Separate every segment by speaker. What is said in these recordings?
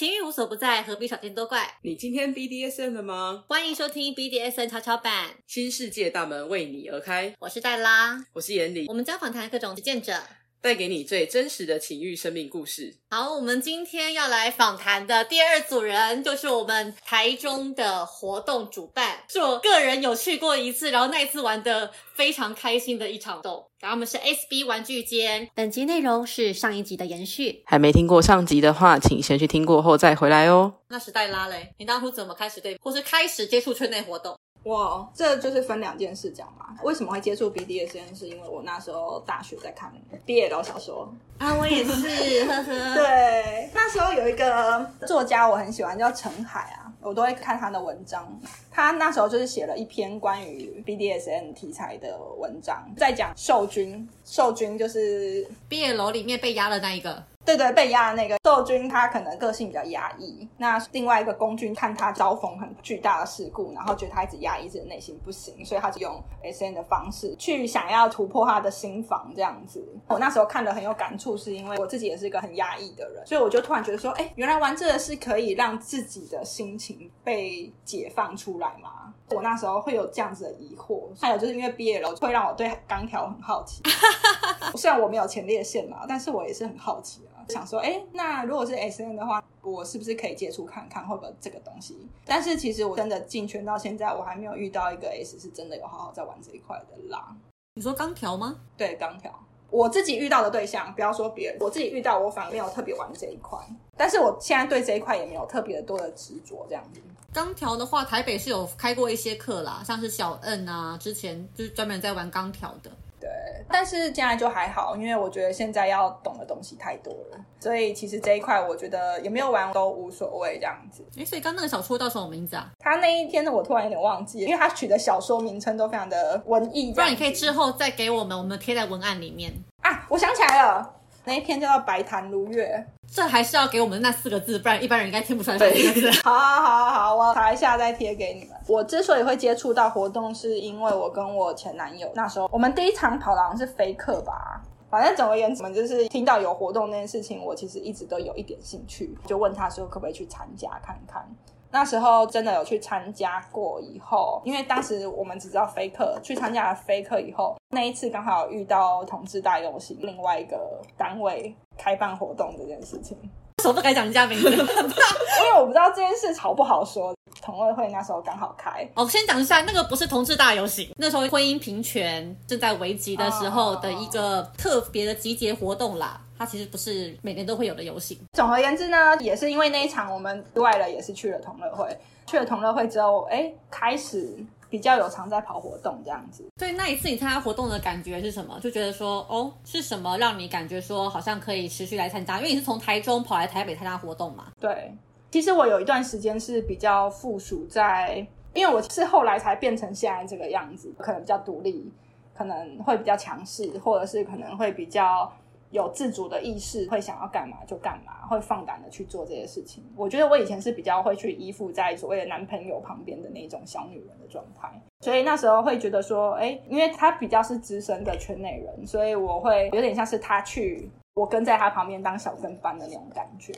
Speaker 1: 情欲无所不在，何必少见多怪？
Speaker 2: 你今天 BDSM 了吗？
Speaker 1: 欢迎收听 BDSN 跷跷板，
Speaker 2: 新世界大门为你而开。
Speaker 1: 我是黛拉，
Speaker 2: 我是严里
Speaker 1: 我，们将访谈各种实践者。
Speaker 2: 带给你最真实的情欲生命故事。
Speaker 1: 好，我们今天要来访谈的第二组人，就是我们台中的活动主办，是我个人有去过一次，然后那一次玩的非常开心的一场活动。然后我们是 SB 玩具间，本集内容是上一集的延续。
Speaker 2: 还没听过上集的话，请先去听过后再回来哦。
Speaker 1: 那时代拉嘞，你当初怎么开始对，或是开始接触圈内活动？
Speaker 3: 我这就是分两件事讲嘛。为什么会接触 BDSN？是因为我那时候大学在看 BL 小说。
Speaker 1: 啊，我也是，呵呵。
Speaker 3: 对，那时候有一个作家我很喜欢，叫陈海啊，我都会看他的文章。他那时候就是写了一篇关于 BDSN 题材的文章，在讲受君。受君就是
Speaker 1: 毕业楼里面被压的那一个，
Speaker 3: 对对，被压的那个受君，他可能个性比较压抑。那另外一个公君看他遭逢很巨大的事故，然后觉得他一直压抑自己内心不行，所以他就用 S N 的方式去想要突破他的心房这样子。我那时候看的很有感触，是因为我自己也是一个很压抑的人，所以我就突然觉得说，哎，原来玩这个是可以让自己的心情被解放出来吗？我那时候会有这样子的疑惑，还有就是因为毕业了，会让我对钢条很好奇。虽然我没有前列腺嘛，但是我也是很好奇啊，想说，哎，那如果是 S N 的话，我是不是可以接触看看会不会这个东西？但是其实我真的进圈到现在，我还没有遇到一个 S 是真的有好好在玩这一块的啦。
Speaker 1: 你说钢条吗？
Speaker 3: 对，钢条，我自己遇到的对象，不要说别人，我自己遇到我反而没有特别玩这一块，但是我现在对这一块也没有特别多的执着，这样子。
Speaker 1: 钢条的话，台北是有开过一些课啦，像是小恩啊，之前就是专门在玩钢条的。
Speaker 3: 对，但是现在就还好，因为我觉得现在要懂的东西太多了，所以其实这一块我觉得有没有玩都无所谓这样子。
Speaker 1: 哎，所以刚那个小说叫什么名字啊？
Speaker 3: 他那一天呢，我突然有点忘记了，因为他取的小说名称都非常的文艺，
Speaker 1: 不然你可以之后再给我们，我们贴在文案里面。
Speaker 3: 啊，我想起来了，那一篇叫做《白檀如月》。
Speaker 1: 这还是要给我们那四个字，不然一般人应该听不出来这四个字。
Speaker 3: 好好好好，我查一下再贴给你们。我之所以会接触到活动，是因为我跟我前男友那时候，我们第一场跑的好像是飞客吧。反正总而言之，我们就是听到有活动那件事情，我其实一直都有一点兴趣，就问他说可不可以去参加看看。那时候真的有去参加过，以后因为当时我们只知道飞客，去参加了飞客以后，那一次刚好遇到同志大游行另外一个单位开办活动这件事情，
Speaker 1: 为什么不敢讲人家名字？
Speaker 3: 因为我不知道这件事好不好说。同乐会那时候刚好开，
Speaker 1: 哦，先讲一下，那个不是同志大游行，那时候婚姻平权正在危急的时候的一个特别的集结活动啦。它其实不是每年都会有的游行。
Speaker 3: 总而言之呢，也是因为那一场我们意外了，也是去了同乐会。去了同乐会之后，哎，开始比较有常在跑活动这样子。
Speaker 1: 所以那一次你参加活动的感觉是什么？就觉得说，哦，是什么让你感觉说好像可以持续来参加？因为你是从台中跑来台北参加活动嘛。
Speaker 3: 对，其实我有一段时间是比较附属在，因为我是后来才变成现在这个样子，可能比较独立，可能会比较强势，或者是可能会比较有自主的意识，会想要干嘛就干嘛，会放胆的去做这些事情。我觉得我以前是比较会去依附在所谓的男朋友旁边的那种小女人的状态，所以那时候会觉得说，哎，因为他比较是资深的圈内人，所以我会有点像是他去，我跟在他旁边当小跟班的那种感觉。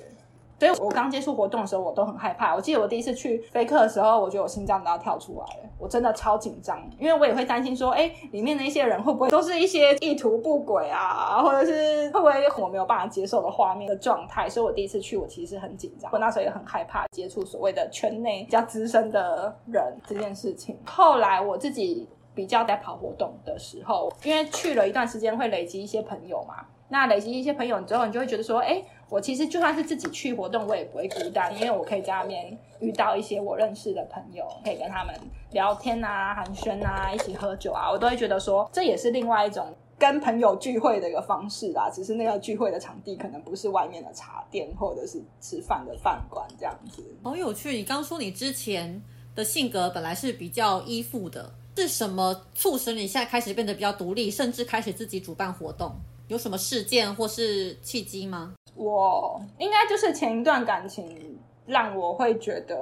Speaker 3: 所以我刚接触活动的时候，我都很害怕。我记得我第一次去飞客的时候，我觉得我心脏都要跳出来了，我真的超紧张，因为我也会担心说，哎，里面的一些人会不会都是一些意图不轨啊，或者是会不会我没有办法接受的画面的状态？所以我第一次去，我其实很紧张，我那时候也很害怕接触所谓的圈内比较资深的人这件事情。后来我自己比较在跑活动的时候，因为去了一段时间，会累积一些朋友嘛。那累积一些朋友之后，你就会觉得说，哎，我其实就算是自己去活动，我也不会孤单，因为我可以在那边遇到一些我认识的朋友，可以跟他们聊天啊、寒暄啊、一起喝酒啊，我都会觉得说，这也是另外一种跟朋友聚会的一个方式啦。只是那个聚会的场地可能不是外面的茶店或者是吃饭的饭馆这样子。
Speaker 1: 好有趣！你刚说你之前的性格本来是比较依附的，是什么促使你现在开始变得比较独立，甚至开始自己主办活动？有什么事件或是契机吗？
Speaker 3: 我应该就是前一段感情让我会觉得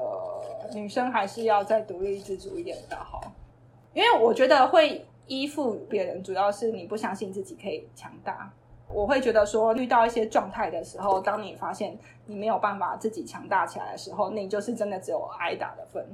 Speaker 3: 女生还是要再独立自主一点比较好，因为我觉得会依附别人，主要是你不相信自己可以强大，我会觉得说，遇到一些状态的时候，当你发现你没有办法自己强大起来的时候，你就是真的只有挨打的份。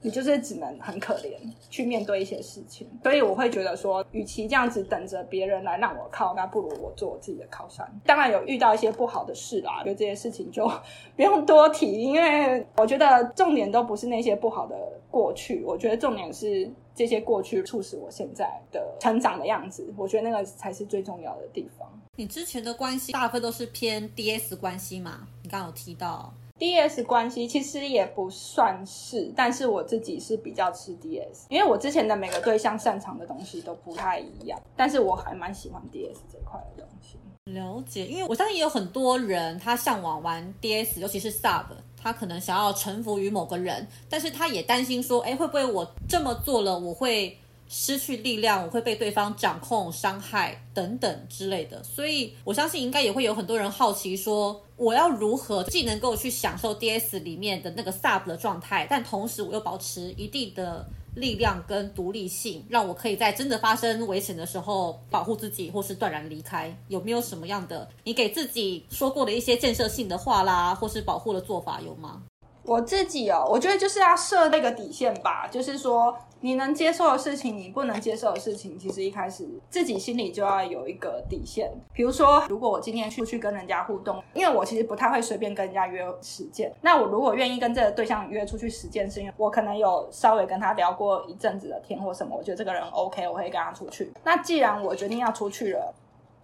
Speaker 3: 你就是只能很可怜去面对一些事情，所以我会觉得说，与其这样子等着别人来让我靠，那不如我做我自己的靠山。当然有遇到一些不好的事啦，觉得这些事情就不用多提，因为我觉得重点都不是那些不好的过去，我觉得重点是这些过去促使我现在的成长的样子，我觉得那个才是最重要的地方。
Speaker 1: 你之前的关系大部分都是偏 DS 关系嘛？你刚刚有提到。
Speaker 3: D S 关系其实也不算是，但是我自己是比较吃 D S，因为我之前的每个对象擅长的东西都不太一样，但是我还蛮喜欢 D S 这块的东西。
Speaker 1: 了解，因为我相信也有很多人他向往玩 D S，尤其是 Sub，他可能想要臣服于某个人，但是他也担心说，哎，会不会我这么做了，我会。失去力量，我会被对方掌控、伤害等等之类的，所以我相信应该也会有很多人好奇，说我要如何既能够去享受 DS 里面的那个 Sub 的状态，但同时我又保持一定的力量跟独立性，让我可以在真的发生危险的时候保护自己，或是断然离开。有没有什么样的你给自己说过的一些建设性的话啦，或是保护的做法有吗？
Speaker 3: 我自己哦，我觉得就是要设那个底线吧，就是说你能接受的事情，你不能接受的事情，其实一开始自己心里就要有一个底线。比如说，如果我今天出去跟人家互动，因为我其实不太会随便跟人家约实践，那我如果愿意跟这个对象约出去实践，是因为我可能有稍微跟他聊过一阵子的天或什么，我觉得这个人 OK，我会跟他出去。那既然我决定要出去了。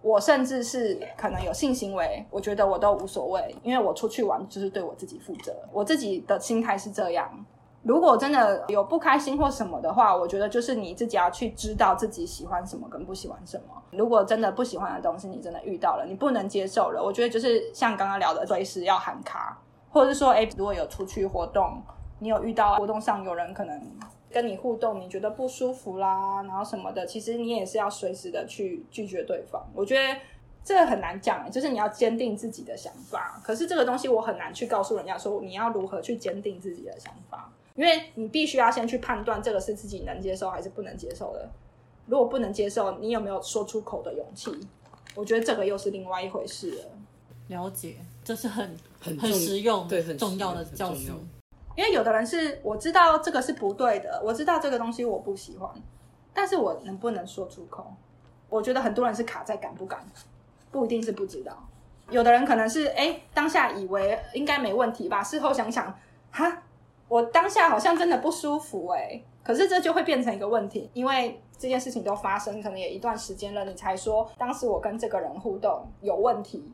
Speaker 3: 我甚至是可能有性行为，我觉得我都无所谓，因为我出去玩就是对我自己负责。我自己的心态是这样。如果真的有不开心或什么的话，我觉得就是你自己要去知道自己喜欢什么跟不喜欢什么。如果真的不喜欢的东西，你真的遇到了，你不能接受了，我觉得就是像刚刚聊的，随时要喊卡，或者是说，哎，如果有出去活动，你有遇到活动上有人可能。跟你互动，你觉得不舒服啦，然后什么的，其实你也是要随时的去拒绝对方。我觉得这个很难讲，就是你要坚定自己的想法。可是这个东西我很难去告诉人家说你要如何去坚定自己的想法，因为你必须要先去判断这个是自己能接受还是不能接受的。如果不能接受，你有没有说出口的勇气？我觉得这个又是另外一回事了。
Speaker 1: 了解，这是很很很实用、
Speaker 2: 对很
Speaker 1: 重要的教训。
Speaker 3: 因为有的人是我知道这个是不对的，我知道这个东西我不喜欢，但是我能不能说出口？我觉得很多人是卡在敢不敢，不一定是不知道。有的人可能是哎，当下以为应该没问题吧，事后想想，哈，我当下好像真的不舒服哎，可是这就会变成一个问题，因为这件事情都发生，可能也一段时间了，你才说当时我跟这个人互动有问题，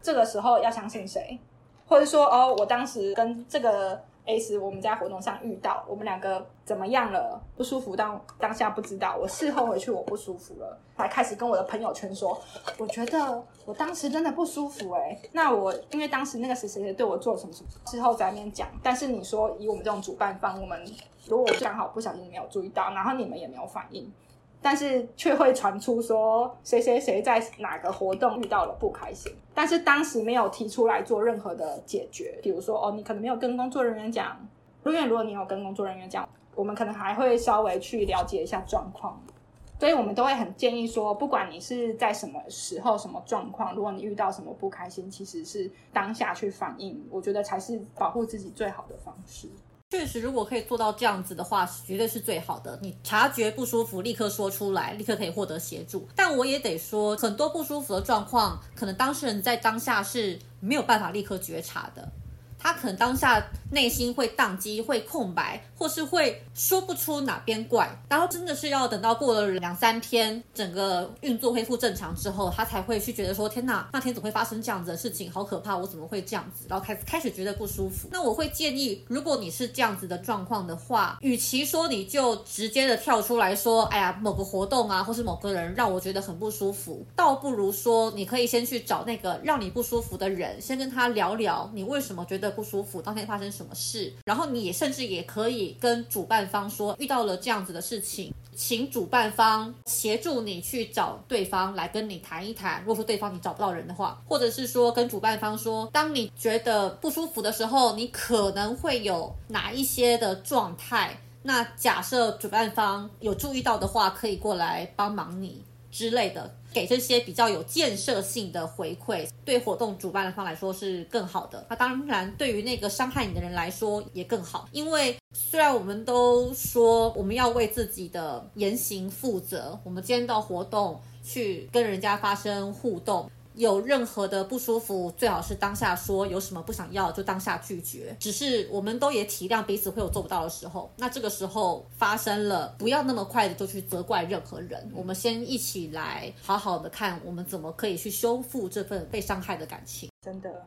Speaker 3: 这个时候要相信谁？或者说哦，我当时跟这个。S，我们在活动上遇到，我们两个怎么样了？不舒服，当当下不知道。我事后回去，我不舒服了，才开始跟我的朋友圈说，我觉得我当时真的不舒服哎。那我因为当时那个谁谁谁对我做了什么什么，事后在那边讲。但是你说以我们这种主办方，我们如果刚好不小心没有注意到，然后你们也没有反应。但是却会传出说谁谁谁在哪个活动遇到了不开心，但是当时没有提出来做任何的解决。比如说哦，你可能没有跟工作人员讲，因为如果你有跟工作人员讲，我们可能还会稍微去了解一下状况。所以我们都会很建议说，不管你是在什么时候、什么状况，如果你遇到什么不开心，其实是当下去反应，我觉得才是保护自己最好的方式。
Speaker 1: 确实，如果可以做到这样子的话，绝对是最好的。你察觉不舒服，立刻说出来，立刻可以获得协助。但我也得说，很多不舒服的状况，可能当事人在当下是没有办法立刻觉察的。他可能当下内心会宕机，会空白，或是会说不出哪边怪，然后真的是要等到过了两三天，整个运作恢复正常之后，他才会去觉得说：天哪，那天怎么会发生这样子的事情？好可怕！我怎么会这样子？然后开始开始觉得不舒服。那我会建议，如果你是这样子的状况的话，与其说你就直接的跳出来说：哎呀，某个活动啊，或是某个人让我觉得很不舒服，倒不如说你可以先去找那个让你不舒服的人，先跟他聊聊，你为什么觉得。不舒服，当天发生什么事？然后你也甚至也可以跟主办方说，遇到了这样子的事情，请主办方协助你去找对方来跟你谈一谈。如果说对方你找不到人的话，或者是说跟主办方说，当你觉得不舒服的时候，你可能会有哪一些的状态？那假设主办方有注意到的话，可以过来帮忙你。之类的，给这些比较有建设性的回馈，对活动主办方来说是更好的。那当然，对于那个伤害你的人来说也更好，因为虽然我们都说我们要为自己的言行负责，我们今天到活动去跟人家发生互动。有任何的不舒服，最好是当下说；有什么不想要，就当下拒绝。只是我们都也体谅彼此会有做不到的时候，那这个时候发生了，不要那么快的就去责怪任何人。我们先一起来好好的看，我们怎么可以去修复这份被伤害的感情。
Speaker 3: 真的，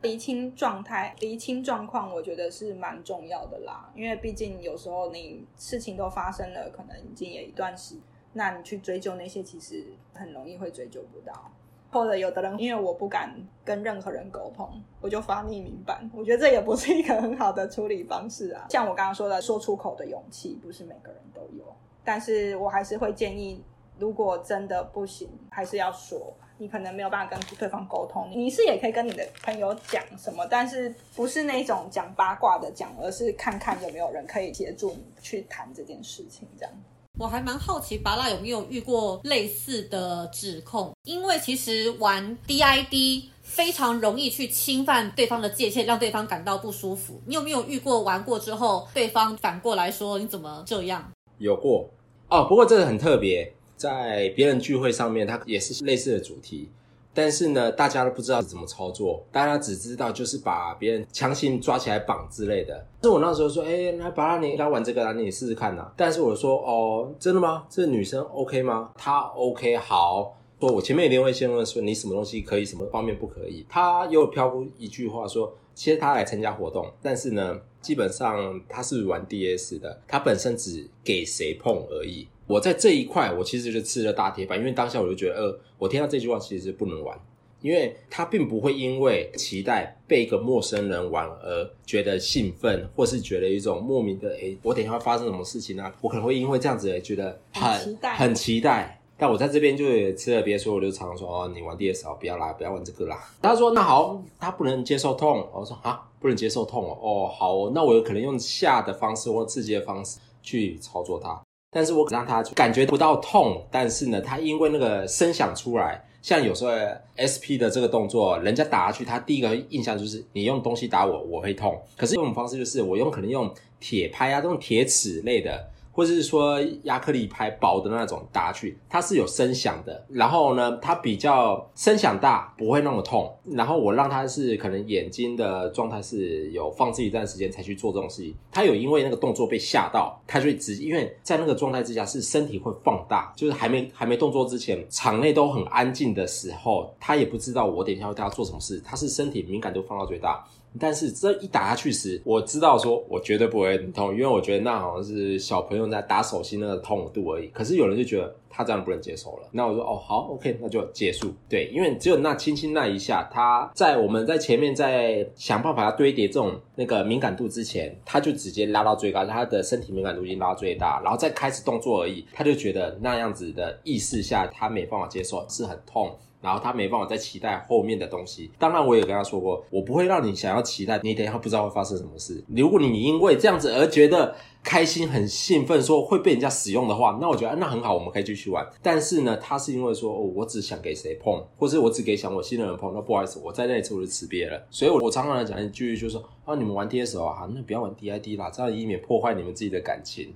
Speaker 3: 厘清状态、厘清状况，我觉得是蛮重要的啦。因为毕竟有时候你事情都发生了，可能已经也一段时，那你去追究那些，其实很容易会追究不到。或者有的人，因为我不敢跟任何人沟通，我就发匿名版。我觉得这也不是一个很好的处理方式啊。像我刚刚说的，说出口的勇气不是每个人都有，但是我还是会建议，如果真的不行，还是要说。你可能没有办法跟对方沟通，你是也可以跟你的朋友讲什么，但是不是那种讲八卦的讲，而是看看有没有人可以协助你去谈这件事情，这样。
Speaker 1: 我还蛮好奇，巴拉有没有遇过类似的指控？因为其实玩 DID 非常容易去侵犯对方的界限，让对方感到不舒服。你有没有遇过玩过之后，对方反过来说你怎么这样？
Speaker 4: 有过哦，不过这个很特别，在别人聚会上面，它也是类似的主题。但是呢，大家都不知道怎么操作，大家只知道就是把别人强行抓起来绑之类的。是我那时候说，哎，来，巴拉你来玩这个，你试试看呐。但是我说，哦，真的吗？这女生 OK 吗？她 OK，好。说我前面一定会先问说，你什么东西可以，什么方面不可以？他又飘出一句话说，其实他来参加活动，但是呢，基本上他是玩 DS 的，他本身只给谁碰而已。我在这一块，我其实就吃了大铁板，因为当下我就觉得，呃，我听到这句话其实是不能玩，因为他并不会因为期待被一个陌生人玩而觉得兴奋，或是觉得一种莫名的，哎，我等一下会发生什么事情呢？我可能会因为这样子觉得
Speaker 3: 很
Speaker 4: 很期待，但我在这边就也吃了别说，我就常说，哦，你玩 DS 哦，不要啦，不要玩这个啦。他说那好，他不能接受痛，我说啊，不能接受痛哦，哦，好，那我有可能用下的方式或刺激的方式去操作它。但是我让他感觉不到痛，但是呢，他因为那个声响出来，像有时候 SP 的这个动作，人家打下去，他第一个印象就是你用东西打我，我会痛。可是这种方式就是我用可能用铁拍啊，这种铁齿类的。或者是说亚克力拍薄的那种打去，它是有声响的。然后呢，它比较声响大，不会那么痛。然后我让他是可能眼睛的状态是有放置一段时间才去做这种事情。他有因为那个动作被吓到，他就直因为在那个状态之下是身体会放大，就是还没还没动作之前，场内都很安静的时候，他也不知道我等一下会对他做什么事，他是身体敏感度放到最大。但是这一打下去时，我知道说我绝对不会很痛，因为我觉得那好像是小朋友在打手心那个痛度而已。可是有人就觉得他这样不能接受了，那我说哦好，OK，那就结束。对，因为只有那轻轻那一下，他在我们在前面在想办法要堆叠这种那个敏感度之前，他就直接拉到最高，他的身体敏感度已经拉到最大，然后再开始动作而已，他就觉得那样子的意识下，他没办法接受，是很痛。然后他没办法再期待后面的东西。当然，我也跟他说过，我不会让你想要期待，你等一下不知道会发生什么事。如果你因为这样子而觉得开心、很兴奋，说会被人家使用的话，那我觉得那很好，我们可以继续玩。但是呢，他是因为说，哦，我只想给谁碰，或者我只给想我信任的人碰，那不好意思，我在那一次我就辞别了。所以，我常常来讲一句，就是说，啊，你们玩 D S 哦，哈，那不要玩 D I D 啦，这样以免破坏你们自己的感情。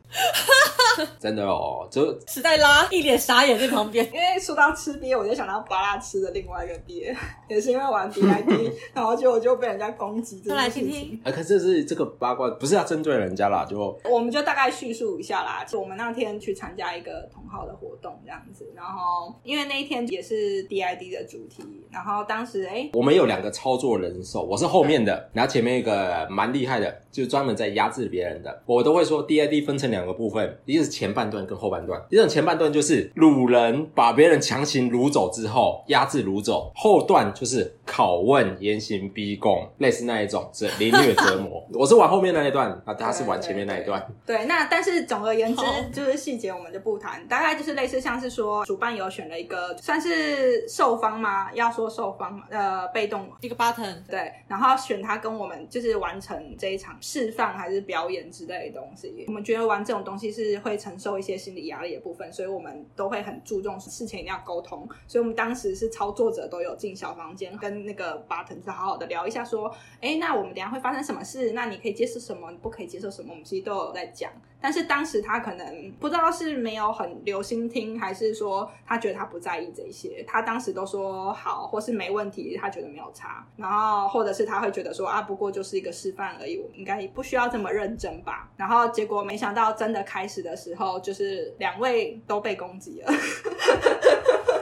Speaker 4: 真的哦，就
Speaker 1: 时代拉一脸傻眼在旁边，
Speaker 3: 因为说到吃鳖，我就想到巴拉吃的另外一个鳖，也是因为玩 DID，然后就我就被人家攻击。
Speaker 1: 再来听听，
Speaker 4: 可是是这个八卦，不是要针对人家啦，就
Speaker 3: 我们就大概叙述一下啦。就我们那天去参加一个同号的活动这样子，然后因为那一天也是 DID 的主题，然后当时哎，
Speaker 4: 我们有两个操作人手，我是后面的，然后前面一个蛮厉害的，就专门在压制别人的。我都会说 DID 分成两个部分，一个是前半段跟后半段。一种前半段就是掳人，把别人强行掳走之后压制掳走；后段就是拷问、严刑逼供，类似那一种是凌虐折磨。我是玩后面那一段，啊，他是玩前面那一段。
Speaker 3: 对，那但是总而言之，就是细节我们就不谈，大概就是类似像是说，主办有选了一个算是受方吗？要说受方，呃，被动
Speaker 1: 一个 button，
Speaker 3: 对，然后选他跟我们就是完成这一场示范还是表演之类的东西。我们觉得玩这种东西是会。会承受一些心理压力的部分，所以我们都会很注重事前一定要沟通。所以我们当时是操作者都有进小房间跟那个巴腾在好好的聊一下，说，哎，那我们等下会发生什么事？那你可以接受什么？你不可以接受什么？我们其实都有在讲。但是当时他可能不知道是没有很留心听，还是说他觉得他不在意这些。他当时都说好，或是没问题，他觉得没有差。然后或者是他会觉得说啊，不过就是一个示范而已，我应该不需要这么认真吧。然后结果没想到真的开始的时候，就是两位都被攻击了。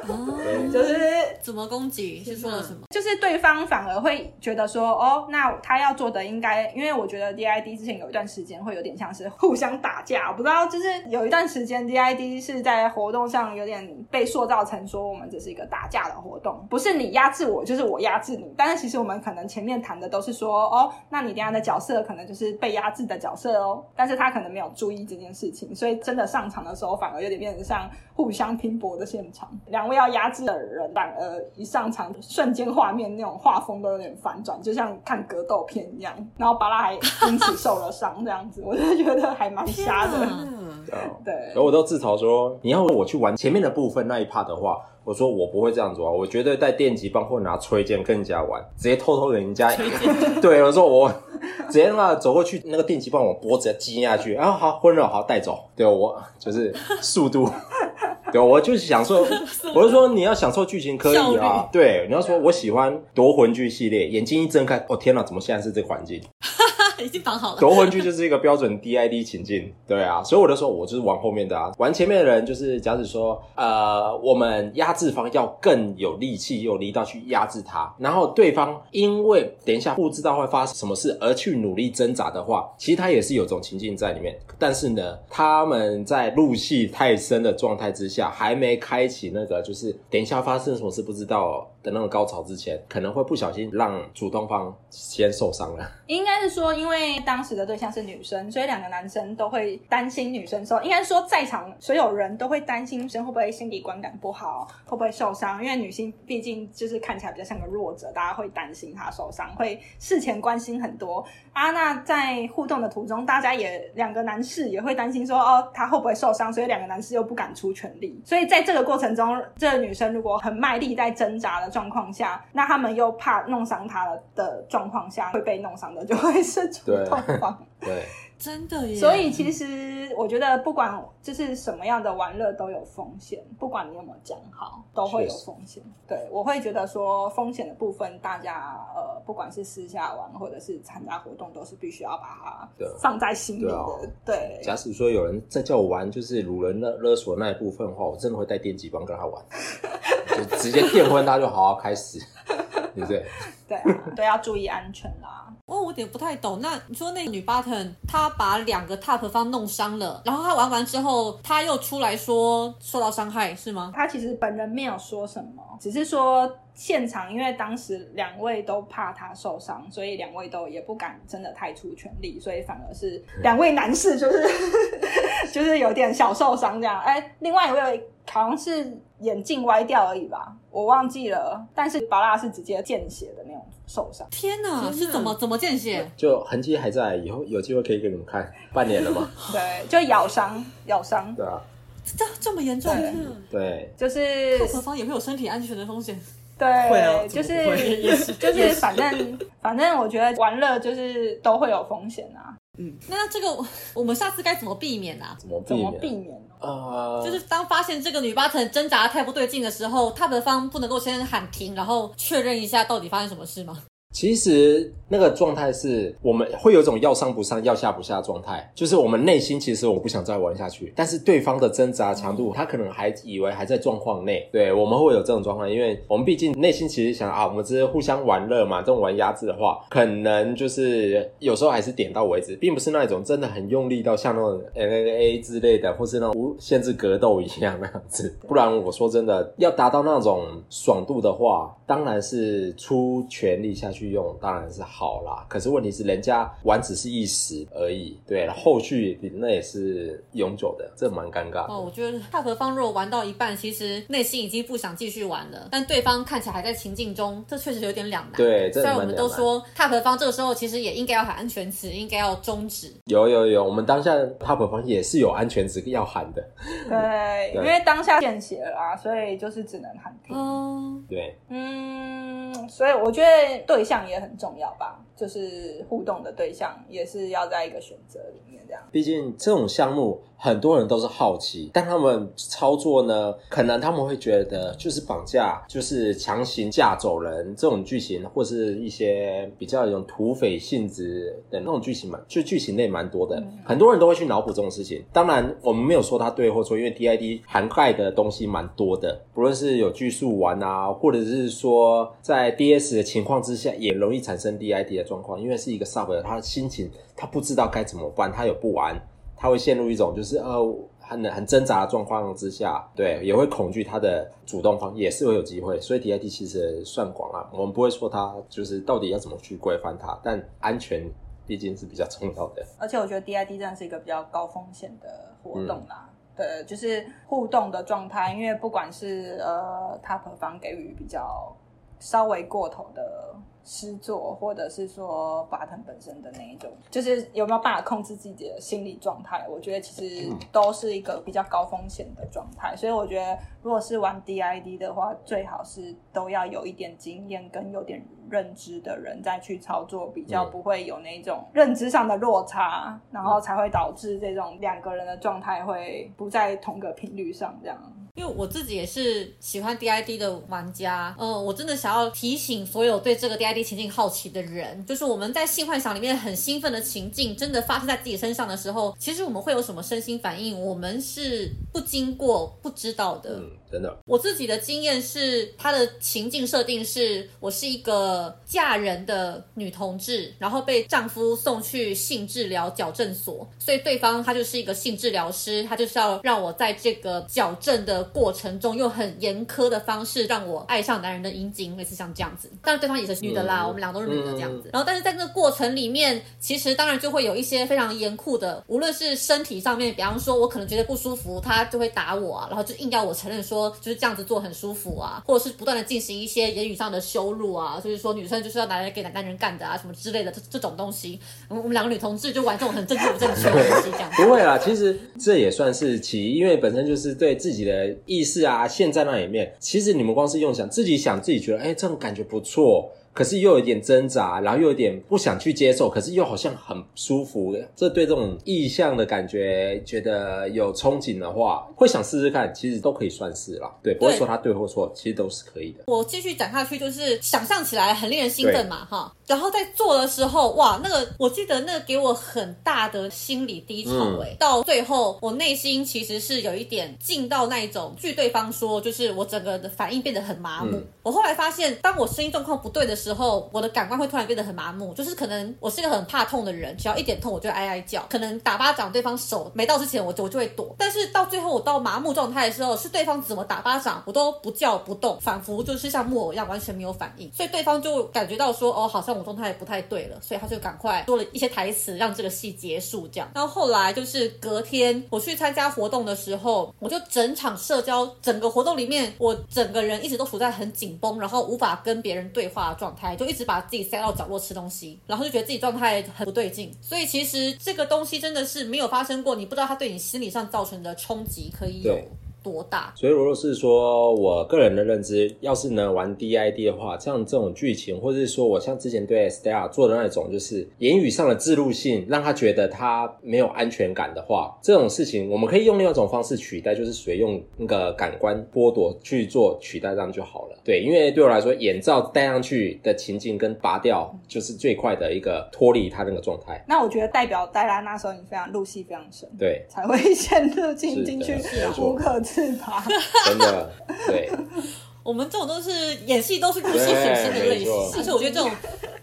Speaker 1: 哦，
Speaker 3: 就是
Speaker 1: 怎么攻击？是做了什么？
Speaker 3: 就是对方反而会觉得说，哦，那他要做的应该，因为我觉得 DID 之前有一段时间会有点像是互相打架，我不知道，就是有一段时间 DID 是在活动上有点被塑造成说我们这是一个打架的活动，不是你压制我，就是我压制你。但是其实我们可能前面谈的都是说，哦，那你等下的角色可能就是被压制的角色哦，但是他可能没有注意这件事情，所以真的上场的时候反而有点变成像互相拼搏的现场，两位要压制的人反而一上场瞬间画面那种画风都有点反转，就像看格斗片一样，然后巴拉还因此受了伤这样子，我就觉得还蛮瞎的。对，
Speaker 4: 然后我都自嘲说，你要我去玩前面的部分那一 part 的话，我说我不会这样做啊，我绝对带电击棒或拿吹剑跟人家玩，直接偷偷给人家。对，我说我直接那走过去，那个电击棒往脖子击下去，然后好昏了，好带走。对我就是速度。对，我就是想说，我是说你要享受剧情可以啊。对，你要说我喜欢夺魂剧系列，眼睛一睁开，哦天哪，怎么现在是这个环境？
Speaker 1: 已经绑好了。
Speaker 4: 夺魂剧就是一个标准 DID 情境，对啊，所以我就说，我就是玩后面的啊，玩前面的人就是，假使说，呃，我们压制方要更有力气、有力道去压制他，然后对方因为等一下不知道会发生什么事而去努力挣扎的话，其实他也是有种情境在里面。但是呢，他们在入戏太深的状态之下，还没开启那个就是等一下发生什么事不知道的那种高潮之前，可能会不小心让主动方先受伤了。
Speaker 3: 应该是说，因为当时的对象是女生，所以两个男生都会担心女生受。应该说，在场所有人都会担心女生会不会心理观感不好，会不会受伤。因为女性毕竟就是看起来比较像个弱者，大家会担心她受伤，会事前关心很多。啊，那在互动的途中，大家也两个男士也会担心说，哦，他会不会受伤？所以两个男士又不敢出全力。所以在这个过程中，这个女生如果很卖力在挣扎的状况下，那他们又怕弄伤她了的状况下，会被弄伤的就会是主动方。
Speaker 4: 对。
Speaker 1: 真的耶！
Speaker 3: 所以其实我觉得，不管就是什么样的玩乐都有风险，不管你有没有讲好，都会有风险。对我会觉得说，风险的部分，大家呃，不管是私下玩或者是参加活动，都是必须要把它放在心里的。对，
Speaker 4: 假使说有人在叫我玩，就是掳人勒勒索那一部分的话，我真的会带电击棒跟他玩，就直接电昏他，就好好开始，对不对？
Speaker 3: 对，都要注意安全啦。
Speaker 1: 哦，我有点不太懂。那你说那个女 button，她把两个 top 方弄伤了，然后她玩完之后，她又出来说受到伤害，是吗？
Speaker 3: 她其实本人没有说什么，只是说现场，因为当时两位都怕她受伤，所以两位都也不敢真的太出全力，所以反而是两位男士就是 就是有点小受伤这样。哎，另外一位好像是眼镜歪掉而已吧，我忘记了。但是巴拉是直接见血的那种。受伤！
Speaker 1: 天哪，是怎么怎么见血？
Speaker 4: 就痕迹还在，以后有机会可以给你们看。半年了嘛？
Speaker 3: 对，就咬伤，咬伤。
Speaker 4: 对啊，
Speaker 1: 这这么严重？
Speaker 4: 对，
Speaker 3: 就是
Speaker 1: 何方也会有身体安全的风险。
Speaker 3: 对，就是就是反正 反正，我觉得玩乐就是都会有风险啊。
Speaker 1: 嗯，那这个我们下次该怎么避免呢？
Speaker 4: 怎么
Speaker 3: 怎么避免？
Speaker 1: 呃，就是当发现这个女巴层挣扎太不对劲的时候，他的方不能够先喊停，然后确认一下到底发生什么事吗？
Speaker 4: 其实那个状态是我们会有种要上不上、要下不下的状态，就是我们内心其实我不想再玩下去，但是对方的挣扎强度，他可能还以为还在状况内。对，我们会有这种状况，因为我们毕竟内心其实想啊，我们只是互相玩乐嘛。这种玩压制的话，可能就是有时候还是点到为止，并不是那种真的很用力到像那种 N A 之类的，或是那种无限制格斗一样那样子。不然我说真的，要达到那种爽度的话，当然是出全力下去。去用，当然是好啦。可是问题是，人家玩只是一时而已，对，后续那也是永久的，这蛮尴尬的。
Speaker 1: 哦，我觉得大和方如果玩到一半，其实内心已经不想继续玩了，但对方看起来还在情境中，这确实有点两难。
Speaker 4: 对，这
Speaker 1: 虽然我们都说大和方这个时候其实也应该要喊安全词，应该要终止。
Speaker 4: 有有有，我们当下 top 方也是有安全词要喊的，
Speaker 3: 对，因为当下见血了啊，所以就是只能喊停。
Speaker 1: 哦，
Speaker 4: 对，
Speaker 3: 嗯，所以我觉得对象也很重要吧，就是互动的对象也是要在一个选择里面这样。
Speaker 4: 毕竟这种项目很多人都是好奇，但他们操作呢，可能他们会觉得就是绑架，就是强行架走人这种剧情，或是一些比较有土匪性质的那种剧情嘛，就剧情类蛮多的，很多人都会去脑补这种事情。当然，我们没有说它对或错，因为 DID 涵盖的东西蛮多的，不论是有剧数玩啊，或者是说在 DS 的情况之下，也容易产生 DID 的状况，因为是一个 sub，他的心情他不知道该怎么办，他有不安。他会陷入一种就是呃很很挣扎的状况之下，对，也会恐惧他的主动方也是会有机会，所以 DID 其实算广啦，我们不会说它就是到底要怎么去规范它，但安全毕竟是比较重要的。
Speaker 3: 而且我觉得 DID 真的是一个比较高风险的活动啦。对，就是互动的状态，因为不管是呃 top 方给予比较稍微过头的施作，或者是说 button 本身的那一种，就是有没有办法控制自己的心理状态，我觉得其实都是一个比较高风险的状态。所以我觉得，如果是玩 DID 的话，最好是都要有一点经验跟有点认知的人再去操作，比较
Speaker 4: 嗯
Speaker 3: 不会有那种认知上的落差，然后才会导致这种两个人的状态会不在同个频率上这样。
Speaker 1: 因为我自己也是喜欢 DID 的玩家，呃，我真的想要提醒所有对这个 DID 情境好奇的人，就是我们在性幻想里面很兴奋的情境，真的发生在自己身上的时候，其实我们会有什么身心反应，我们是不经过不知道的。
Speaker 4: 嗯，真的，
Speaker 1: 我自己的经验是，它的情境设定是我是一个嫁人的女同志，然后被丈夫送去性治疗矫正所，所以对方他就是一个性治疗师，他就是要让我在这个矫正的过程中，用很严苛的方式让我爱上男人的阴茎，类似像这样子。当然对方也是女的啦，
Speaker 4: 嗯
Speaker 1: 我们两个都是女的这样子。然后但是在那个过程里面，其实当然就会有一些非常严酷的，无论是身体上面，比方说我可能觉得不舒服，他就会打我啊，然后就硬要我承认说就是这样子做很舒服啊，或者是不断的进行一些言语上的羞辱啊，就是说女生就是要拿来给男男人干的啊，什么之类的这这种东西。我们两个女同志就玩这种很政治不正确的东西，这样子。
Speaker 4: 不会啦，其实这也算是其一，因为本身就是对自己的意识啊，现在那里面。其实你们光是用想自己想自己觉得，哎，这种感觉不错。可是又有点挣扎，然后又有点不想去接受，可是又好像很舒服。这对这种意向的感觉，觉得有憧憬的话，会想试试看，其实都可以算是啦。对，不会说他对或错，其实都是可以的。
Speaker 1: 我继续讲下去，就是想象起来很令人兴奋嘛，哈。然后在做的时候，哇，那个我记得那个给我很大的心理低潮、
Speaker 4: 嗯
Speaker 1: 欸，到最后我内心其实是有一点进到那一种，据对方说，就是我整个的反应变得很麻木。
Speaker 4: 嗯
Speaker 1: 我后来发现，当我声音状况不对的时候，时候我的感官会突然变得很麻木，就是可能我是一个很怕痛的人，只要一点痛我就会哀哀叫，可能打巴掌对方手没到之前我我就会躲，但是到最后我到麻木状态的时候，是对方怎么打巴掌我都不叫不动，仿佛就是像木偶一样完全没有反应，所以对方就感觉到说哦，好像我状态不太对了，所以他就赶快说了一些台词让这个戏结束这样。然后后来就是隔天我去参加活动的时候，我就整场社交整个活动里面，我整个人一直都处在很紧绷，然后无法跟别人对话状态，就一直把自己塞到角落吃东西，然后就觉得自己状态很不对劲。所以其实这个东西真的是没有发生过，你不知道它对你心理上造成的冲击可以有多大。
Speaker 4: 所以如果是说我个人的认知，要是能玩 DID 的话，像这种剧情，或者是说我像之前对 Stella 做的那种，就是言语上的自入性，让他觉得他没有安全感的话，这种事情我们可以用另外一种方式取代，就是属于用那个感官剥夺去做取代，这样就好了。对，因为对我来说，眼罩戴上去的情境跟拔掉，就是最快的一个脱离他那个状态。
Speaker 3: 那我觉得代表戴拉那时候你非常入戏非常深，
Speaker 4: 对，
Speaker 3: 才会 陷入进进去无可
Speaker 4: 真的，对。
Speaker 1: 我们这种都是演戏，都是故事很深的类型
Speaker 4: 对没错，
Speaker 1: 而且我觉得这种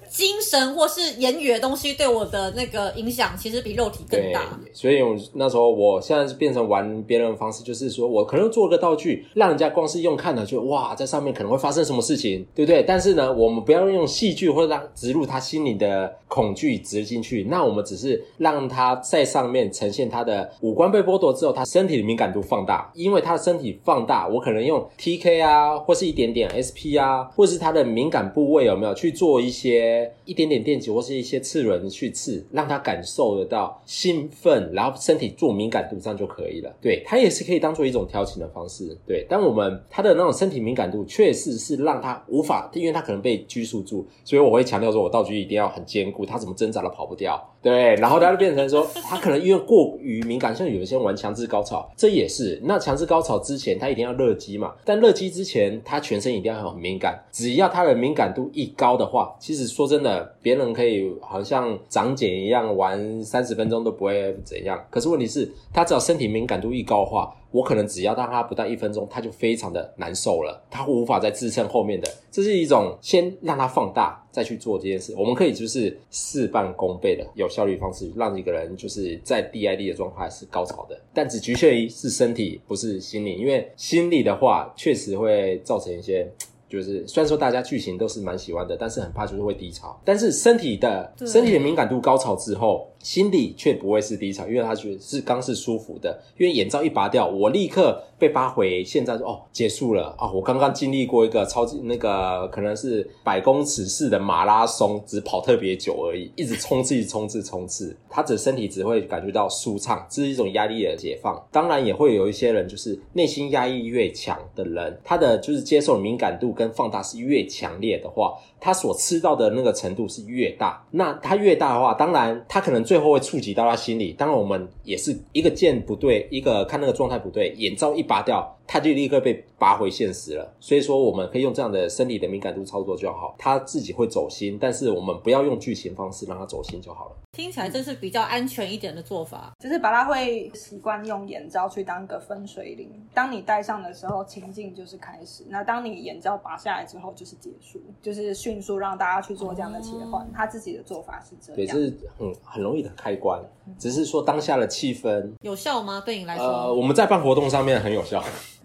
Speaker 1: 精神或是言语的东西对我的那个影响，其实比肉体更大。，
Speaker 4: 所以我那时候我现在是变成玩别人的方式，就是说我可能做个道具，让人家光是用看了就哇，在上面可能会发生什么事情，对不对？但是呢，我们不要用戏剧或者让植入他心里的恐惧植进去，那我们只是让他在上面呈现他的五官被剥夺之后，他身体的敏感度放大，因为他的身体放大，我可能用 TK 啊，或是一点点 SP 啊，或是他的敏感部位有没有去做一些一点点电击或是一些刺轮去刺，让他感受得到兴奋，然后身体做敏感度，这样就可以了。对，它也是可以当做一种调情的方式。对，但我们他的那种身体敏感度，确实是让他无法，因为他可能被拘束住，所以我会强调说，我道具一定要很坚固，他怎么挣扎都跑不掉。对，然后他就变成说，他可能因为过于敏感，像有一些人玩强制高潮，这也是。那强制高潮之前，他一定要热机嘛，但热机之前，他全身一定要很敏感。只要他的敏感度一高的话，其实说真的，别人可以好像长茧一样玩三十分钟都不会怎样。可是问题是，他只要身体敏感度一高的话，我可能只要让他不到一分钟，他就非常的难受了，他无法再支撑后面的。这是一种先让他放大，再去做这件事。我们可以就是事半功倍的有效率方式，让一个人就是在 DID 的状态是高潮的，但只局限于是身体，不是心理。因为心理的话，确实会造成一些。就是虽然说大家剧情都是蛮喜欢的，但是很怕就是会低潮。但是身体的身体的敏感度高潮之后，心理却不会是低潮，因为他觉得是刚是舒服的。因为眼罩一拔掉，我立刻被扒回现在说哦结束了啊！我刚刚经历过一个超级那个可能是百公尺式的马拉松，只跑特别久而已，一直冲刺、一直冲刺、冲刺，他的身体只会感觉到舒畅，这是一种压力的解放。当然也会有一些人就是内心压抑越强的人，他的就是接受敏感度跟放大是越强烈的话，他所吃到的那个程度是越大。那他越大的话，当然他可能最后会触及到他心里。当然我们也是一个键不对，一个看那个状态不对，眼罩一拔掉，他就立刻被拔回现实了。所以说，我们可以用这样的生理的敏感度操作就好，他自己会走心，但是我们不要用剧情方式让他走心就好了。
Speaker 1: 听起来这是比较安全一点的做法。
Speaker 3: 只是把他会习惯用眼罩去当个分水岭。当你戴上的时候，情境就是开始；那当你眼罩拔下来之后，就是结束，就是迅速让大家去做这样的切换。他自己的做法是这
Speaker 4: 对，
Speaker 3: 样。
Speaker 4: 这是很很容易的开关，只是说当下的气氛
Speaker 1: 有效吗？对你来说？
Speaker 4: 呃，我们在办活动上面很有效。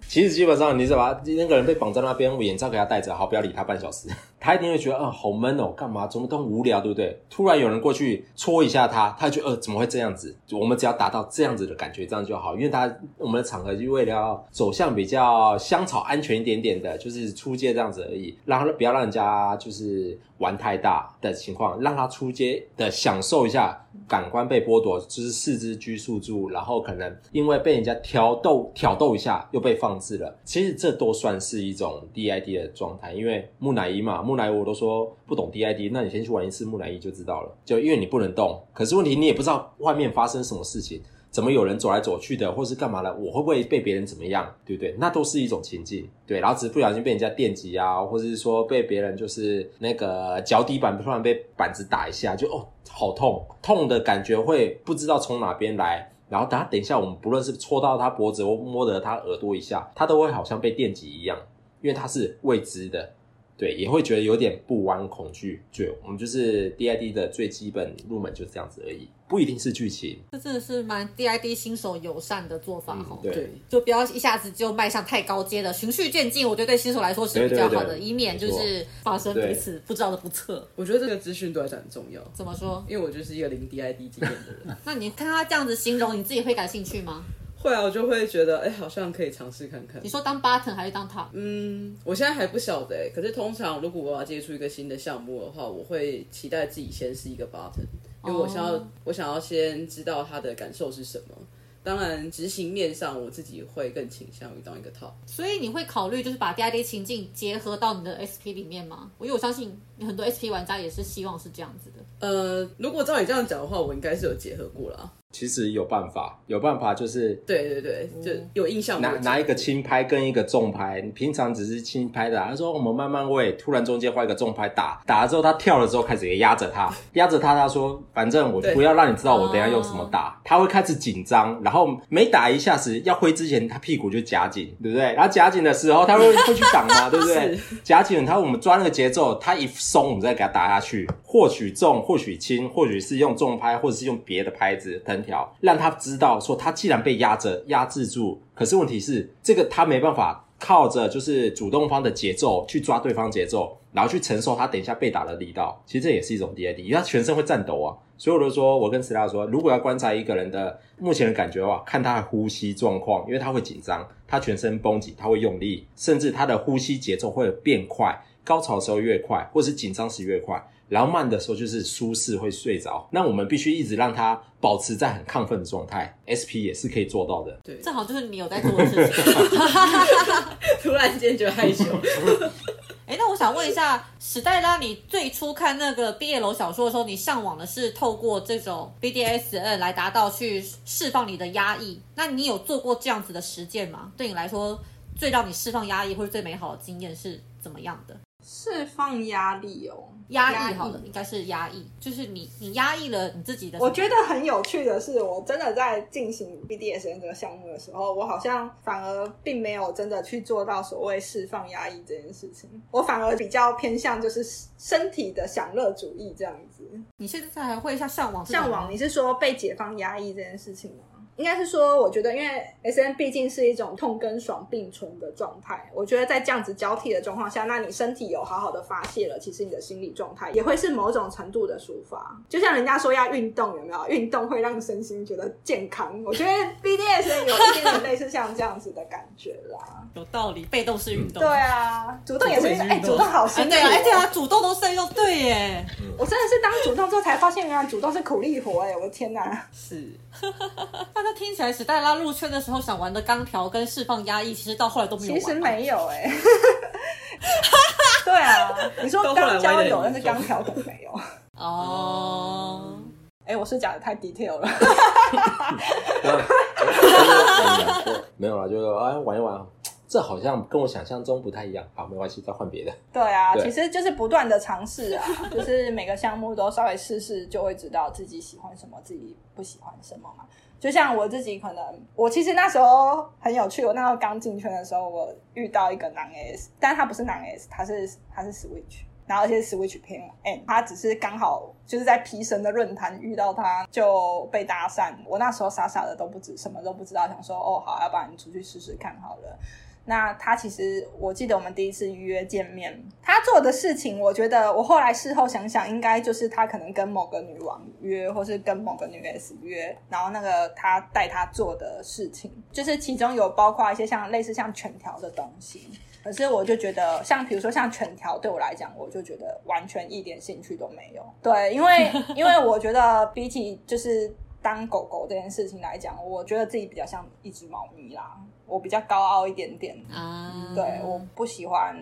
Speaker 4: 其实基本上，你只把那个人被绑在那边，我眼罩给他戴着，好，不要理他半小时，他一定会觉得，啊、好闷哦，干嘛？怎么都无聊，对不对？突然有人过去戳一下他，他就觉得，呃，怎么会这样子？我们只要达到这样子的感觉，这样就好，因为他我们的场合就为了要走向比较香草安全一点点的，就是出街这样子而已，让他不要让人家就是玩太大的情况，让他出街的享受一下感官被剥夺，就是四肢拘束住，然后可能因为被人家挑逗挑逗一下又被放置了。其实这都算是一种 DID 的状态，因为木乃伊嘛，木乃伊我都说不懂 DID，那你先去玩一次木乃伊就知道了。就因为你不能动，可是问题你也不知道外面发生什么事情。怎么有人走来走去的，或是干嘛的？我会不会被别人怎么样？对不对？那都是一种情境，对。然后只是不小心被人家电击啊，或者是说被别人就是那个脚底板突然被板子打一下，就哦好痛，痛的感觉会不知道从哪边来。然后等下等一下，我们不论是戳到他脖子或摸着他耳朵一下，他都会好像被电击一样，因为他是未知的。对，也会觉得有点不安、恐惧。对，我们就是 DID 的最基本入门就是这样子而已，不一定是剧情。
Speaker 1: 这真的是蛮 DID 新手友善的做法哈、
Speaker 4: 对
Speaker 2: 对，
Speaker 1: 就不要一下子就迈向太高阶的，循序渐进，我觉得对新手来说是比较好的，
Speaker 4: 对对对
Speaker 1: 以免就是发生彼此不知道的不测。
Speaker 2: 我觉得这个资讯对我来讲很重要，
Speaker 1: 怎么说？
Speaker 2: 因为我就是一个零 DID 经验的人。
Speaker 1: 那你看他这样子形容，你自己会感兴趣吗？
Speaker 2: 会啊，我就会觉得，哎、好像可以尝试看看
Speaker 1: 你。说当 button 还是当 top？
Speaker 2: 嗯，我现在还不晓得、欸，可是通常如果我要接触一个新的项目的话，我会期待自己先是一个 button，因为我想要、
Speaker 1: 哦
Speaker 2: 我想要先知道他的感受是什么。当然，执行面上我自己会更倾向于当一个 top。
Speaker 1: 所以你会考虑就是把 DID 情境结合到你的 SP 里面吗？因为我相信很多 SP 玩家也是希望是这样子的。
Speaker 2: 呃，如果照你这样讲的话，我应该是有结合过啦。
Speaker 4: 其实有办法，有办法就是
Speaker 2: 对对对，就有印象。
Speaker 4: 拿拿一个轻拍跟一个重拍，你平常只是轻拍的，他说我们慢慢喂，突然中间换一个重拍打，打了之后他跳了之后开始压着他，压着他，他说反正我不要让你知道我等下用什么打，他会开始紧张，然后每打一下时要挥之前，他屁股就夹紧，对不对？然后夹紧的时候他会会去挡嘛，对不对？夹紧他我们抓那个节奏，他一松我们再给他打下去，或许重，或许轻，或许是用重拍，或者是用别的拍子藤条，让他知道说他既然被压着压制住，可是问题是这个他没办法靠着就是主动方的节奏去抓对方节奏，然后去承受他等一下被打的力道。其实这也是一种 DID，因为他全身会颤抖啊。所以我就说，我跟 Stella 说，如果要观察一个人的目前的感觉的话，看他的呼吸状况，因为他会紧张，他全身绷紧，他会用力，甚至他的呼吸节奏会变快，高潮的时候越快，或是紧张时越快。然后慢的时候就是舒适会睡着，那我们必须一直让它保持在很亢奋的状态。SP 也是可以做到的。
Speaker 2: 对，
Speaker 1: 正好就是你有在做的事情。
Speaker 2: 突然间就害羞。
Speaker 1: 哎，那我想问一下，史黛拉，你最初看那个毕业楼小说的时候，你向往的是透过这种 BDSN 来达到去释放你的压抑？那你有做过这样子的实践吗？对你来说，最让你释放压抑或者最美好的经验是怎么样的？
Speaker 3: 释放压力哦，
Speaker 1: 压抑好了，应该是压抑，就是你你压抑了你自己的。
Speaker 3: 我觉得很有趣的是，我真的在进行 BDSN 这个项目的时候，我好像反而并没有真的去做到所谓释放压抑这件事情，我反而比较偏向就是身体的享乐主义这样子。
Speaker 1: 你现在还会像向往
Speaker 3: 向往？你是说被解放压抑这件事情吗？应该是说，我觉得，因为 S N 毕竟是一种痛跟爽并存的状态。我觉得在这样子交替的状况下，那你身体有好好的发泄了，其实你的心理状态也会是某种程度的抒发。就像人家说要运动，有没有？运动会让身心觉得健康。我觉得 B D S 有一点点类似像这样子的感觉啦。
Speaker 1: 有道理，被动式运动。
Speaker 3: 对啊，主动也是运动哎，主动好辛苦。
Speaker 1: 对啊，对啊，主动都是用对耶。
Speaker 3: 我真的是当主动之后才发现，原来主动是苦力活哎！我的天哪，
Speaker 2: 是。
Speaker 1: 那听起来，史黛拉入圈的时候想玩的钢条跟释放压抑，其实到后来都没有。
Speaker 3: 其实没有哎。对啊，你说钢胶有，但是钢条可能没有。哦。哎，我是讲的太 detail 了。
Speaker 4: 没有了，就是哎玩一玩。这好像跟我想象中不太一样。好，没关系，再换别的。
Speaker 3: 对啊，其实就是不断的尝试啊，就是每个项目都稍微试试，就会知道自己喜欢什么，自己不喜欢什么嘛。就像我自己，可能我其实那时候很有趣。我那时候刚进圈的时候，我遇到一个男 S，但他不是男 S，他是他是 Switch，然后而且 Switch 偏 N，他只是刚好就是在皮神的论坛遇到他，就被搭讪。我那时候傻傻的都不知什么都不知道，想说哦好，要不然你出去试试看好了。那他其实，我记得我们第一次预约见面，他做的事情，我觉得我后来事后想想，应该就是他可能跟某个女王约，或是跟某个女 S 约，然后那个他带他做的事情，就是其中有包括一些像类似像犬条的东西。可是我就觉得，像比如说像犬条，对我来讲，我就觉得完全一点兴趣都没有。对，因为 因为我觉得比起就是当狗狗这件事情来讲，我觉得自己比较像一只猫咪啦。我比较高傲一点点啊，对，我不喜欢，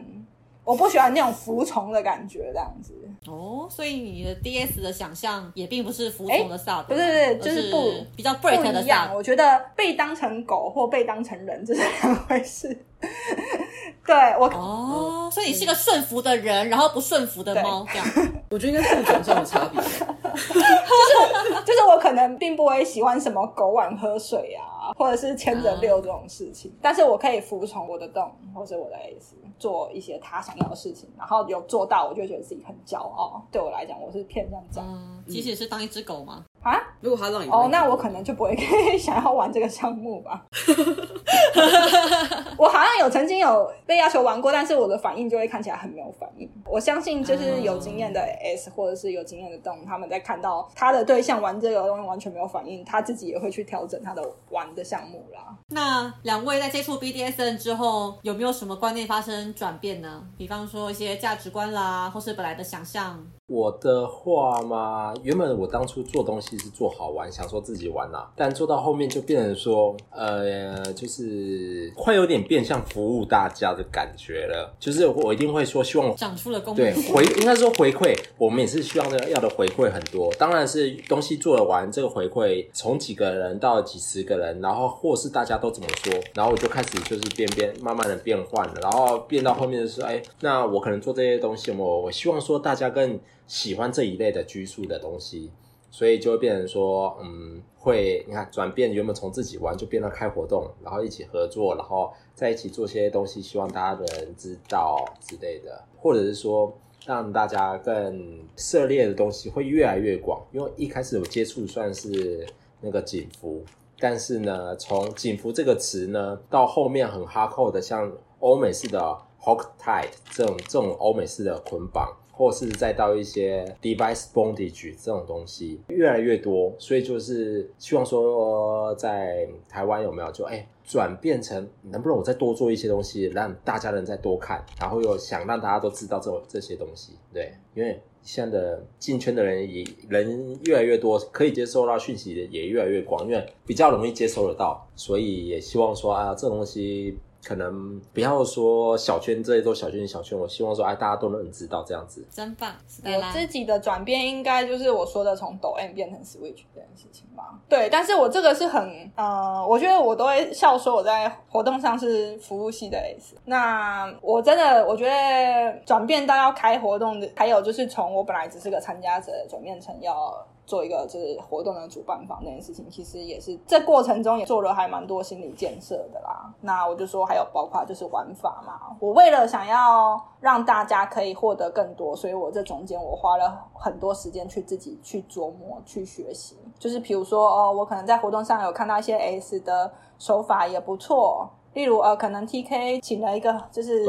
Speaker 3: 我不喜欢那种服从的感觉，这样子。
Speaker 1: 哦，所以你的 D S 的想象也并不是服从的 sub，
Speaker 3: 不是不是，就是不
Speaker 1: 比较 break 的
Speaker 3: sub。我觉得被当成狗或被当成人这是两回事。对我
Speaker 1: 哦，所以你是个顺服的人，然后不顺服的猫，这样。
Speaker 2: 我觉得应该物种上的差别。
Speaker 3: 就是就是我可能并不会喜欢什么狗碗喝水啊，或者是牵着遛这种事情，但是我可以服从我的动或者我的 S 做一些他想要的事情，然后有做到，我就觉得自己很骄傲。对我来讲，我是偏这样嗯。
Speaker 1: 即使是当一只狗吗？
Speaker 3: 啊？
Speaker 2: 如果他让你
Speaker 3: 哦，那我可能就不会 想要玩这个项目吧。我好像有曾经有被要求玩过，但是我的反应就会看起来很没有反应。我相信就是有经验的 S 或者是有经验的动，他们在看到他的对象玩这个东西完全没有反应，他自己也会去调整他的玩的项目啦。
Speaker 1: 那两位在接触 BDSN 之后，有没有什么观念发生转变呢？比方说一些价值观啦，或是本来的想象。
Speaker 4: 我的话嘛，原本我当初做东西是做好玩，想说自己玩啦、但做到后面就变成说，呃，就是快有点变相服务大家的感觉了。就是我一定会说，希望
Speaker 1: 长出了功
Speaker 4: 对。回应该说回馈，我们也是希望的要的回馈很多。当然是东西做得完，这个回馈从几个人到几十个人，然后或是大家都怎么说，然后我就开始就是变变慢慢的变换了，然后变到后面就是哎，那我可能做这些东西，我我希望说大家更喜欢这一类的拘束的东西。所以就会变成说，嗯，会你看转变，原本从自己玩就变到开活动，然后一起合作，然后在一起做些东西，希望大家能知道之类的，或者是说让大家更涉猎的东西会越来越广。因为一开始我接触算是那个警服，但是呢，从警服这个词呢，到后面很哈扣的，像欧美式的 h o k t i g h t 这种这种欧美式的捆绑。或是再到一些 device bondage 这种东西越来越多，所以就是希望说在台湾有没有就哎转变成能不能我再多做一些东西，让大家能再多看，然后又想让大家都知道这这些东西，对，因为现在的进圈的人也人越来越多，可以接受到讯息的也越来越广，因为比较容易接收得到，所以也希望说啊这东西。可能不要说小圈，这一座小圈小圈。我希望说，哎，大家都能知道这样子。
Speaker 1: 真棒。
Speaker 3: 我自己的转变应该就是我说的从抖 M 变成 Switch 这件事情吧。对，但是我这个是很呃，我觉得我都会笑说我在活动上是服务系的 S。那我真的我觉得转变到要开活动的，还有就是从我本来只是个参加者转变成要。做一个就是活动的主办方这件事情，其实也是这过程中也做了还蛮多心理建设的啦。那我就说还有包括就是玩法嘛，我为了想要让大家可以获得更多，所以我这中间我花了很多时间去自己去琢磨、去学习。就是比如说哦，我可能在活动上有看到一些 S 的手法也不错，例如呃，可能 TK 请了一个就是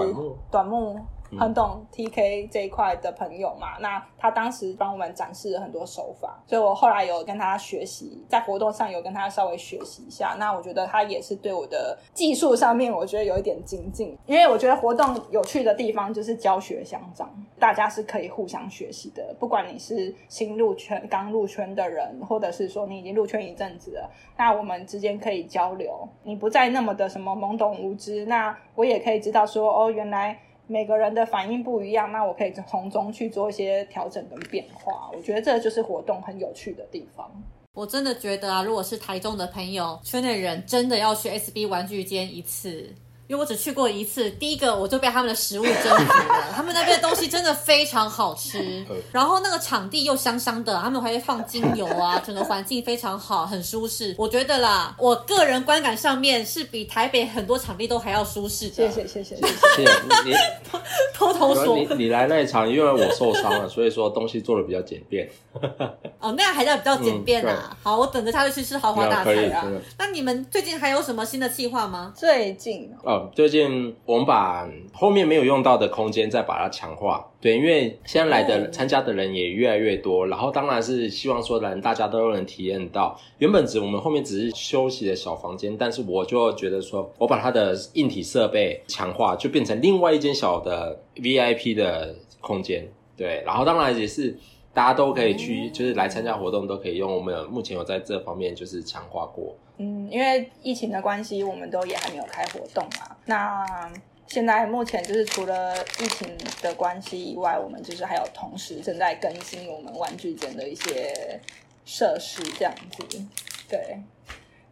Speaker 4: 短
Speaker 3: 木很懂 TK 这一块的朋友嘛，那他当时帮我们展示了很多手法，所以我后来有跟他学习，在活动上有跟他稍微学习一下。那我觉得他也是对我的技术上面，我觉得有一点精进，因为我觉得活动有趣的地方就是教学相长，大家是可以互相学习的。不管你是新入圈、刚入圈的人，或者是说你已经入圈一阵子了，那我们之间可以交流，你不再那么的什么懵懂无知，那我也可以知道说哦，原来。每个人的反应不一样，那我可以从中去做一些调整跟变化。我觉得这就是活动很有趣的地方。
Speaker 1: 我真的觉得啊，如果是台中的朋友，圈内人真的要去 SB 玩具间一次。因为我只去过一次，第一个我就被他们的食物征服了。他们那边的东西真的非常好吃，然后那个场地又香香的，他们还会放精油啊，整个环境非常好，很舒适。我觉得啦，我个人观感上面是比台北很多场地都还要舒适的。
Speaker 3: 谢谢谢谢谢谢。
Speaker 1: 偷偷说
Speaker 4: 你你来那一场，因为我受伤了，所以说东西做的比较简便。
Speaker 1: 哦，那样还叫比较简便啊。
Speaker 4: 嗯
Speaker 1: 好，我等着他去吃豪华大
Speaker 4: 可以，
Speaker 1: 餐啊。那你们最近还有什么新的计划吗？
Speaker 3: 最近
Speaker 4: 哦，最近我们把后面没有用到的空间再把它强化。对，因为现在来的参加的人也越来越多，然后当然是希望说人大家都能体验到。原本只我们后面只是休息的小房间，但是我就觉得说我把它的硬体设备强化，就变成另外一间小的 VIP 的空间。对，然后当然也是大家都可以去，就是来参加活动都可以用。我们有目前有在这方面就是强化过。
Speaker 3: 嗯，因为疫情的关系，我们都也还没有开活动嘛。那现在目前就是除了疫情的关系以外，我们就是还有同时正在更新我们玩具间的一些设施，这样子。对，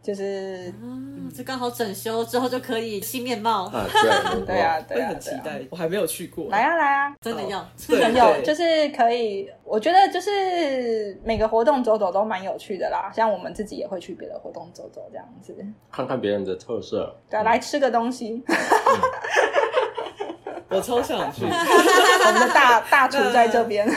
Speaker 3: 就是
Speaker 1: 嗯，这刚好整修之后就可以新面貌，
Speaker 4: 啊，对，
Speaker 3: 对啊，对啊，对啊
Speaker 2: 很期待，我还没有去过。
Speaker 3: 来啊来啊，
Speaker 1: 真的要。
Speaker 2: 对
Speaker 3: 很有，就是可以，我觉得就是每个活动走走都蛮有趣的啦。像我们自己也会去别的活动走走这样子。
Speaker 4: 看看别人的特色。
Speaker 3: 对啊，来吃个东西，
Speaker 2: 我超想去。
Speaker 3: 我们的大大厨在这边。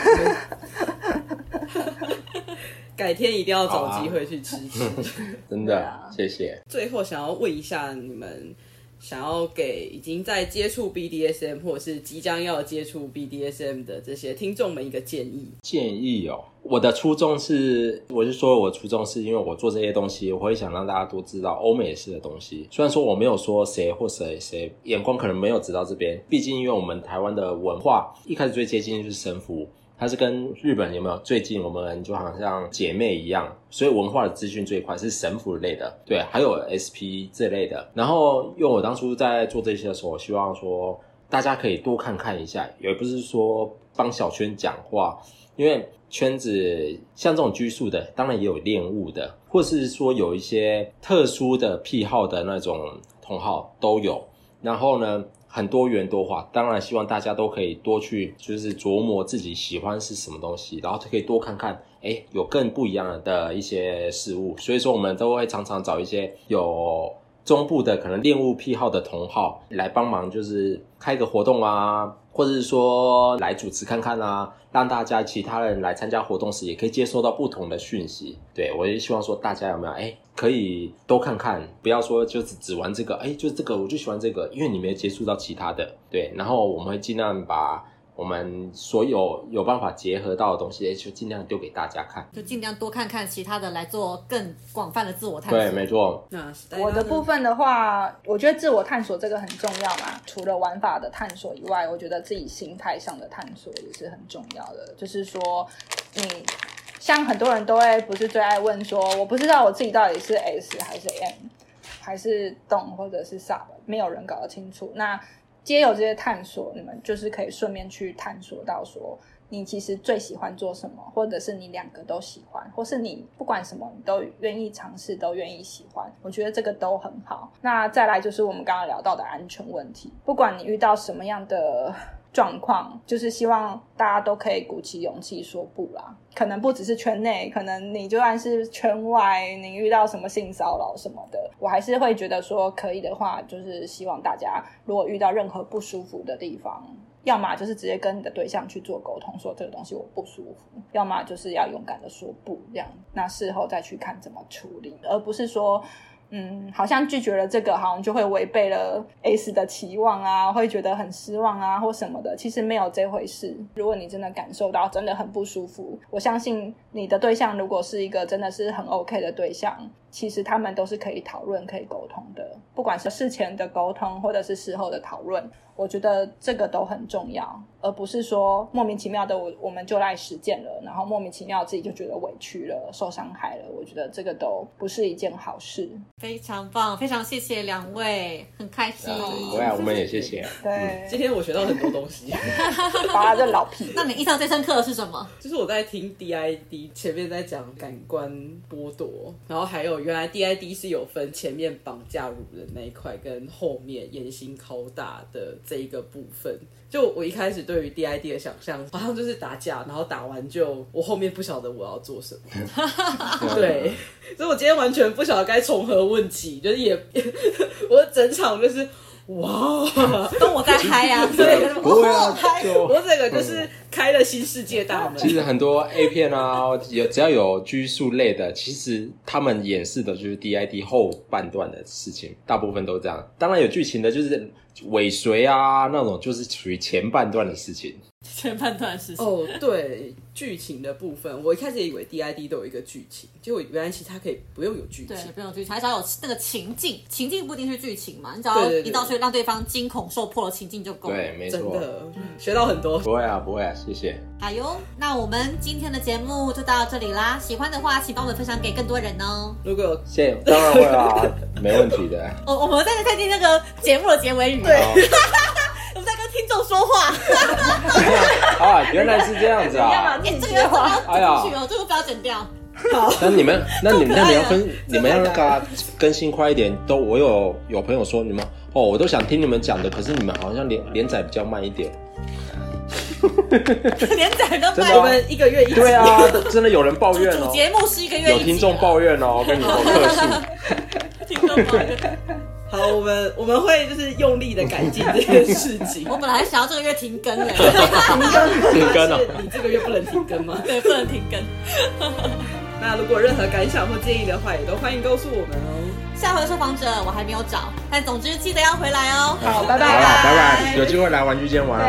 Speaker 2: 改天一定要找机会去吃吃。
Speaker 4: 真的，谢谢。
Speaker 2: 最后想要问一下你们，想要给已经在接触 BDSM 或者是即将要接触 BDSM 的这些听众们一个建议。
Speaker 4: 建议哦，我的初衷是，我是说我初衷是因为我做这些东西，我会想让大家都知道欧美式的东西。虽然说我没有说谁或谁谁眼光可能没有指到这边，毕竟因为我们台湾的文化一开始最接近就是神服。它是跟日本有没有最近我们就好像姐妹一样，所以文化的资讯最快是神符类的，对，还有 SP 这类的。然后因为我当初在做这些的时候，我希望说大家可以多看看一下，也不是说帮小圈讲话，因为圈子像这种拘束的，当然也有恋物的，或是说有一些特殊的癖好的那种同好都有。然后呢？很多元多化，当然希望大家都可以多去，就是琢磨自己喜欢是什么东西，然后可以多看看，哎，有更不一样的一些事物。所以说，我们都会常常找一些有中部的可能恋物癖好的同好来帮忙，就是开个活动啊，或者是说来主持看看啊，让大家其他人来参加活动时也可以接收到不同的讯息。对我也希望说大家有没有哎。可以多看看，不要说就是只玩这个，哎，就是这个我就喜欢这个，因为你没接触到其他的，对。然后我们会尽量把我们所有有办法结合到的东西，就尽量丢给大家看，
Speaker 1: 就尽量多看看其他的，来做更广泛的自我探索。
Speaker 4: 对，没错。
Speaker 2: 那
Speaker 3: 我的部分的话，我觉得自我探索这个很重要嘛。除了玩法的探索以外，我觉得自己心态上的探索也是很重要的。就是说，你。像很多人都会不是最爱问说，我不知道我自己到底是 S 还是 M，还是动或者是 Sub，没有人搞得清楚。那皆有这些探索，你们就是可以顺便去探索到说，你其实最喜欢做什么，或者是你两个都喜欢，或是你不管什么你都愿意尝试，都愿意喜欢。我觉得这个都很好。那再来就是我们刚刚聊到的安全问题，不管你遇到什么样的。状况就是希望大家都可以鼓起勇气说不啦。可能不只是圈内，可能你就算是圈外，你遇到什么性骚扰什么的，我还是会觉得说可以的话，就是希望大家如果遇到任何不舒服的地方，要么就是直接跟你的对象去做沟通，说这个东西我不舒服；要么就是要勇敢的说不，这样那事后再去看怎么处理，而不是说。嗯，好像拒绝了这个，好像就会违背了 S 的期望啊，会觉得很失望啊，或什么的。其实没有这回事。如果你真的感受到真的很不舒服，我相信你的对象如果是一个真的是很 OK 的对象，其实他们都是可以讨论、可以沟通的。不管是事前的沟通，或者是事后的讨论，我觉得这个都很重要，而不是说莫名其妙的我我们就来实践了，然后莫名其妙自己就觉得委屈了、受伤害了。我觉得这个都不是一件好事。
Speaker 1: 非常棒，非常谢谢两位，很开心。
Speaker 4: 对啊，我们也谢谢。
Speaker 3: 对，
Speaker 2: 今天我学到很多东西。
Speaker 3: 把这老皮。
Speaker 1: 那你印象最深刻的是什么？
Speaker 2: 就是我在听 DID 前面在讲感官剥夺，然后还有原来 DID 是有分前面绑架辱人。那一块跟后面严刑拷打的这一个部分，就我一开始对于 DID 的想象，好像就是打架，然后打完就我后面不晓得我要做什么。对，所以我今天完全不晓得该从何问起，就是也 我整场就是。哇，
Speaker 1: 跟我在嗨啊！
Speaker 4: 对，不会啊，
Speaker 2: 我这个就是开了新世界大门。
Speaker 4: 其实很多 A 片啊，有只要有拘束类的，其实他们演示的就是 DID 后半段的事情，大部分都这样。当然有剧情的，就是尾随啊那种，就是属于前半段的事情。
Speaker 1: 前半段是
Speaker 2: 哦，对剧情的部分，我一开始以为 DID 都有一个剧情，结果原来其实它可以不用有剧情，
Speaker 1: 对，不用剧情，还只要有那个情境，情境不一定是剧情嘛，你只要一到去让对方惊恐受破了情境就够了。
Speaker 4: 对，没错，
Speaker 2: 真的学到很多。
Speaker 4: 不会啊，不会啊，谢谢。
Speaker 1: 好哟！那我们今天的节目就到这里啦，喜欢的话请帮我们分享给更多人哦。
Speaker 2: 如果
Speaker 4: 谢谢，当然会啊，没问题的。
Speaker 1: 我我们在在听那个节目的结尾语。
Speaker 3: 对。
Speaker 1: 听众说话。
Speaker 4: 啊，原来是这样子啊！
Speaker 1: 哎，这个要不要剪去哦？这个不要剪掉。
Speaker 3: 好。
Speaker 4: 那你们，那你们，那你要分，你们要那个更新快一点。都，我有有朋友说你们哦，我都想听你们讲的，可是你们好像连连载比较慢一点。
Speaker 1: 连载都
Speaker 2: 慢，我们一个月一
Speaker 4: 对啊，真的有人抱怨哦。
Speaker 1: 节目是一个月，
Speaker 4: 有听众抱怨哦，跟你说客诉。
Speaker 1: 听众抱怨。
Speaker 2: 好，我们我们会就是用力的改进这件事情。
Speaker 1: 我本来想要这个月停更的，
Speaker 2: 停更，
Speaker 4: 停更
Speaker 2: 哦。你这个月不能停更吗？
Speaker 1: 对，不能停更。
Speaker 2: 那如果任何感想或建议的话，也都欢迎告诉我们哦。
Speaker 1: 下回受访者我还没有找，但总之记得要回来哦。
Speaker 3: 好，拜拜，
Speaker 4: 拜拜，有机会来玩具间玩。